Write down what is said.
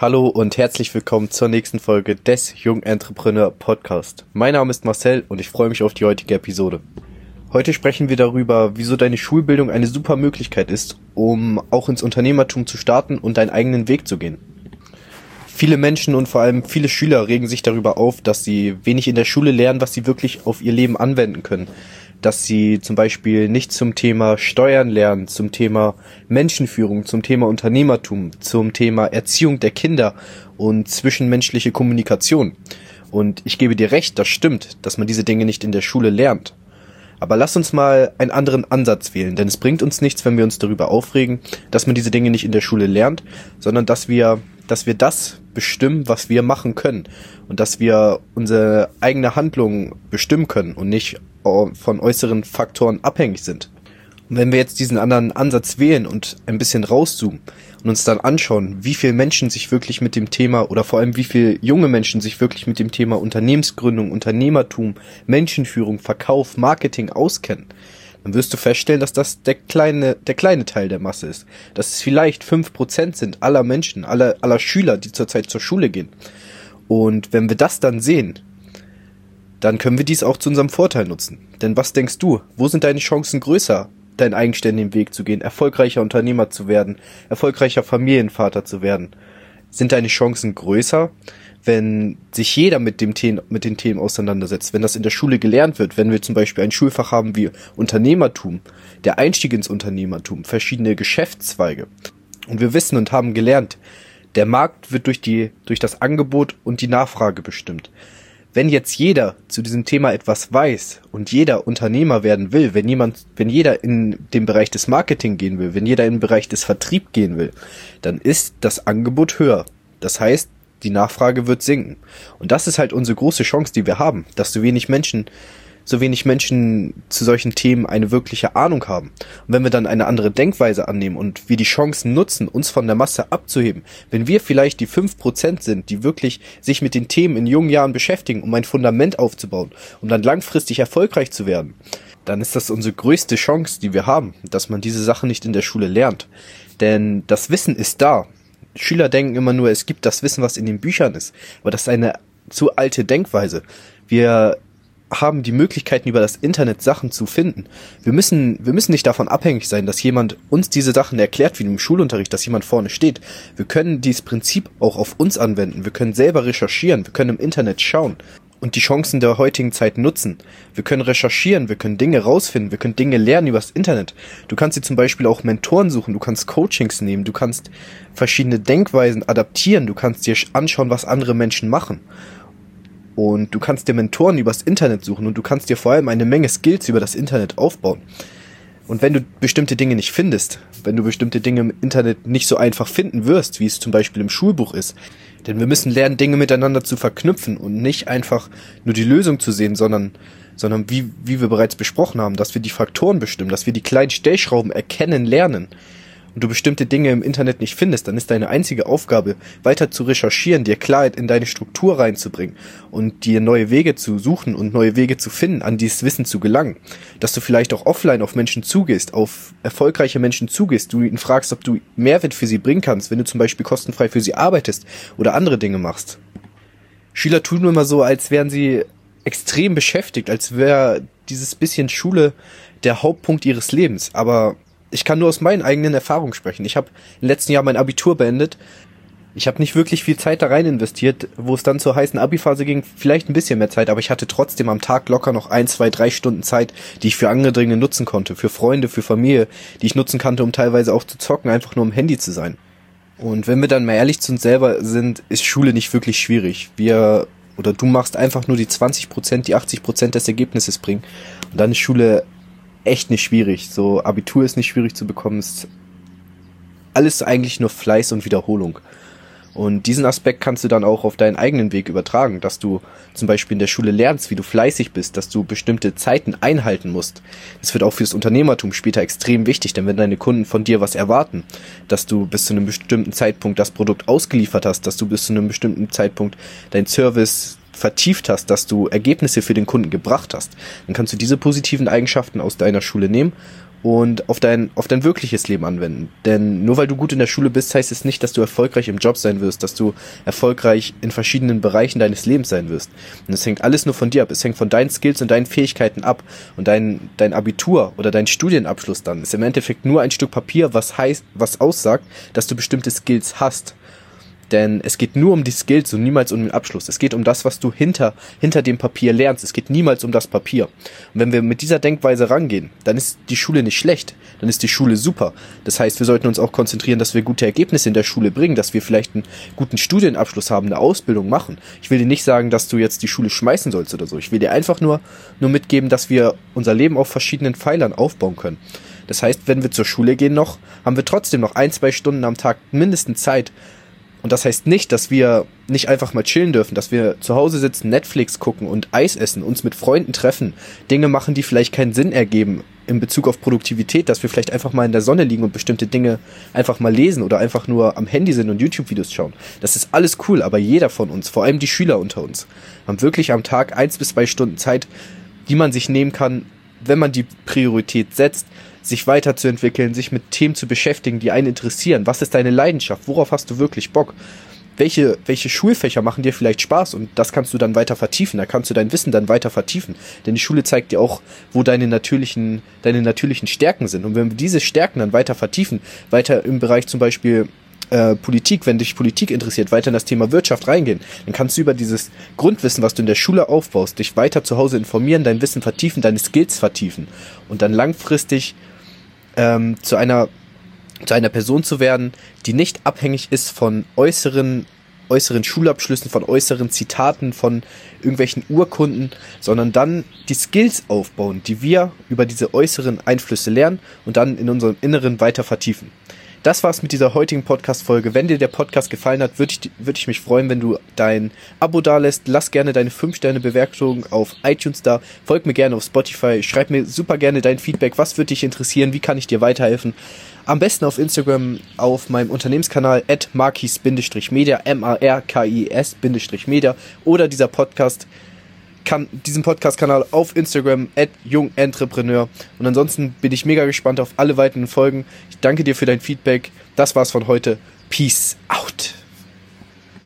Hallo und herzlich willkommen zur nächsten Folge des Jung Entrepreneur Podcast. Mein Name ist Marcel und ich freue mich auf die heutige Episode. Heute sprechen wir darüber, wieso deine Schulbildung eine super Möglichkeit ist, um auch ins Unternehmertum zu starten und deinen eigenen Weg zu gehen. Viele Menschen und vor allem viele Schüler regen sich darüber auf, dass sie wenig in der Schule lernen, was sie wirklich auf ihr Leben anwenden können dass sie zum Beispiel nicht zum Thema Steuern lernen, zum Thema Menschenführung, zum Thema Unternehmertum, zum Thema Erziehung der Kinder und zwischenmenschliche Kommunikation. Und ich gebe dir recht, das stimmt, dass man diese Dinge nicht in der Schule lernt. Aber lass uns mal einen anderen Ansatz wählen, denn es bringt uns nichts, wenn wir uns darüber aufregen, dass man diese Dinge nicht in der Schule lernt, sondern dass wir, dass wir das bestimmen, was wir machen können und dass wir unsere eigene Handlung bestimmen können und nicht von äußeren Faktoren abhängig sind. Und wenn wir jetzt diesen anderen Ansatz wählen und ein bisschen rauszoomen und uns dann anschauen, wie viele Menschen sich wirklich mit dem Thema oder vor allem wie viele junge Menschen sich wirklich mit dem Thema Unternehmensgründung, Unternehmertum, Menschenführung, Verkauf, Marketing auskennen, dann wirst du feststellen, dass das der kleine, der kleine Teil der Masse ist. Dass es vielleicht fünf Prozent sind aller Menschen, aller, aller Schüler, die zurzeit zur Schule gehen. Und wenn wir das dann sehen, dann können wir dies auch zu unserem Vorteil nutzen. Denn was denkst du? Wo sind deine Chancen größer, deinen eigenständigen Weg zu gehen, erfolgreicher Unternehmer zu werden, erfolgreicher Familienvater zu werden? Sind deine Chancen größer, wenn sich jeder mit dem Themen, mit den Themen auseinandersetzt, wenn das in der Schule gelernt wird, wenn wir zum Beispiel ein Schulfach haben wie Unternehmertum, der Einstieg ins Unternehmertum, verschiedene Geschäftszweige. Und wir wissen und haben gelernt, der Markt wird durch die, durch das Angebot und die Nachfrage bestimmt wenn jetzt jeder zu diesem Thema etwas weiß und jeder Unternehmer werden will, wenn jemand, wenn jeder in den Bereich des Marketing gehen will, wenn jeder in den Bereich des Vertrieb gehen will, dann ist das Angebot höher. Das heißt, die Nachfrage wird sinken. Und das ist halt unsere große Chance, die wir haben, dass so wenig Menschen so wenig Menschen zu solchen Themen eine wirkliche Ahnung haben. Und wenn wir dann eine andere Denkweise annehmen und wir die Chancen nutzen, uns von der Masse abzuheben, wenn wir vielleicht die fünf Prozent sind, die wirklich sich mit den Themen in jungen Jahren beschäftigen, um ein Fundament aufzubauen, um dann langfristig erfolgreich zu werden, dann ist das unsere größte Chance, die wir haben, dass man diese Sachen nicht in der Schule lernt. Denn das Wissen ist da. Schüler denken immer nur, es gibt das Wissen, was in den Büchern ist. Aber das ist eine zu alte Denkweise. Wir haben die Möglichkeiten über das Internet Sachen zu finden. Wir müssen, wir müssen nicht davon abhängig sein, dass jemand uns diese Sachen erklärt, wie im Schulunterricht, dass jemand vorne steht. Wir können dieses Prinzip auch auf uns anwenden. Wir können selber recherchieren. Wir können im Internet schauen und die Chancen der heutigen Zeit nutzen. Wir können recherchieren, wir können Dinge rausfinden, wir können Dinge lernen übers Internet. Du kannst dir zum Beispiel auch Mentoren suchen, du kannst Coachings nehmen, du kannst verschiedene Denkweisen adaptieren, du kannst dir anschauen, was andere Menschen machen. Und du kannst dir Mentoren übers Internet suchen und du kannst dir vor allem eine Menge Skills über das Internet aufbauen. Und wenn du bestimmte Dinge nicht findest, wenn du bestimmte Dinge im Internet nicht so einfach finden wirst, wie es zum Beispiel im Schulbuch ist, denn wir müssen lernen, Dinge miteinander zu verknüpfen und nicht einfach nur die Lösung zu sehen, sondern, sondern wie, wie wir bereits besprochen haben, dass wir die Faktoren bestimmen, dass wir die kleinen Stellschrauben erkennen lernen und du bestimmte Dinge im Internet nicht findest, dann ist deine einzige Aufgabe, weiter zu recherchieren, dir Klarheit in deine Struktur reinzubringen und dir neue Wege zu suchen und neue Wege zu finden, an dieses Wissen zu gelangen. Dass du vielleicht auch offline auf Menschen zugehst, auf erfolgreiche Menschen zugehst, du ihn fragst, ob du Mehrwert für sie bringen kannst, wenn du zum Beispiel kostenfrei für sie arbeitest oder andere Dinge machst. Schüler tun immer so, als wären sie extrem beschäftigt, als wäre dieses bisschen Schule der Hauptpunkt ihres Lebens. Aber ich kann nur aus meinen eigenen Erfahrungen sprechen. Ich habe im letzten Jahr mein Abitur beendet. Ich habe nicht wirklich viel Zeit da rein investiert, wo es dann zur heißen Abi-Phase ging, vielleicht ein bisschen mehr Zeit, aber ich hatte trotzdem am Tag locker noch ein, zwei, drei Stunden Zeit, die ich für andere Dinge nutzen konnte, für Freunde, für Familie, die ich nutzen konnte, um teilweise auch zu zocken, einfach nur am Handy zu sein. Und wenn wir dann mal ehrlich zu uns selber sind, ist Schule nicht wirklich schwierig. Wir oder du machst einfach nur die 20 Prozent, die 80 Prozent des Ergebnisses bringen. Und dann ist Schule echt nicht schwierig. So Abitur ist nicht schwierig zu bekommen. Ist alles eigentlich nur Fleiß und Wiederholung. Und diesen Aspekt kannst du dann auch auf deinen eigenen Weg übertragen, dass du zum Beispiel in der Schule lernst, wie du fleißig bist, dass du bestimmte Zeiten einhalten musst. Das wird auch fürs Unternehmertum später extrem wichtig, denn wenn deine Kunden von dir was erwarten, dass du bis zu einem bestimmten Zeitpunkt das Produkt ausgeliefert hast, dass du bis zu einem bestimmten Zeitpunkt dein Service vertieft hast, dass du Ergebnisse für den Kunden gebracht hast, dann kannst du diese positiven Eigenschaften aus deiner Schule nehmen und auf dein, auf dein wirkliches Leben anwenden. Denn nur weil du gut in der Schule bist, heißt es nicht, dass du erfolgreich im Job sein wirst, dass du erfolgreich in verschiedenen Bereichen deines Lebens sein wirst. Und es hängt alles nur von dir ab. Es hängt von deinen Skills und deinen Fähigkeiten ab. Und dein, dein Abitur oder dein Studienabschluss dann ist im Endeffekt nur ein Stück Papier, was heißt, was aussagt, dass du bestimmte Skills hast. Denn es geht nur um die Skills und niemals um den Abschluss. Es geht um das, was du hinter, hinter dem Papier lernst. Es geht niemals um das Papier. Und wenn wir mit dieser Denkweise rangehen, dann ist die Schule nicht schlecht. Dann ist die Schule super. Das heißt, wir sollten uns auch konzentrieren, dass wir gute Ergebnisse in der Schule bringen, dass wir vielleicht einen guten Studienabschluss haben, eine Ausbildung machen. Ich will dir nicht sagen, dass du jetzt die Schule schmeißen sollst oder so. Ich will dir einfach nur, nur mitgeben, dass wir unser Leben auf verschiedenen Pfeilern aufbauen können. Das heißt, wenn wir zur Schule gehen noch, haben wir trotzdem noch ein, zwei Stunden am Tag mindestens Zeit, und das heißt nicht, dass wir nicht einfach mal chillen dürfen, dass wir zu Hause sitzen, Netflix gucken und Eis essen, uns mit Freunden treffen, Dinge machen, die vielleicht keinen Sinn ergeben in Bezug auf Produktivität, dass wir vielleicht einfach mal in der Sonne liegen und bestimmte Dinge einfach mal lesen oder einfach nur am Handy sind und YouTube-Videos schauen. Das ist alles cool, aber jeder von uns, vor allem die Schüler unter uns, haben wirklich am Tag eins bis zwei Stunden Zeit, die man sich nehmen kann, wenn man die Priorität setzt, sich weiterzuentwickeln, sich mit Themen zu beschäftigen, die einen interessieren. Was ist deine Leidenschaft? Worauf hast du wirklich Bock? Welche, welche Schulfächer machen dir vielleicht Spaß und das kannst du dann weiter vertiefen, da kannst du dein Wissen dann weiter vertiefen. Denn die Schule zeigt dir auch, wo deine natürlichen, deine natürlichen Stärken sind. Und wenn wir diese Stärken dann weiter vertiefen, weiter im Bereich zum Beispiel äh, Politik, wenn dich Politik interessiert, weiter in das Thema Wirtschaft reingehen, dann kannst du über dieses Grundwissen, was du in der Schule aufbaust, dich weiter zu Hause informieren, dein Wissen vertiefen, deine Skills vertiefen und dann langfristig ähm, zu einer zu einer Person zu werden, die nicht abhängig ist von äußeren äußeren Schulabschlüssen, von äußeren Zitaten, von irgendwelchen Urkunden, sondern dann die Skills aufbauen, die wir über diese äußeren Einflüsse lernen und dann in unserem Inneren weiter vertiefen. Das war's mit dieser heutigen Podcast-Folge. Wenn dir der Podcast gefallen hat, würde ich, würd ich mich freuen, wenn du dein Abo da lässt. Lass gerne deine 5-Sterne-Bewertung auf iTunes da. Folg mir gerne auf Spotify. Schreib mir super gerne dein Feedback. Was würde dich interessieren? Wie kann ich dir weiterhelfen? Am besten auf Instagram auf meinem Unternehmenskanal at markis-media, M-A-R-K-I-S-media oder dieser Podcast kann diesen Podcast-Kanal auf Instagram at jungentrepreneur. Und ansonsten bin ich mega gespannt auf alle weiteren Folgen. Ich danke dir für dein Feedback. Das war's von heute. Peace out.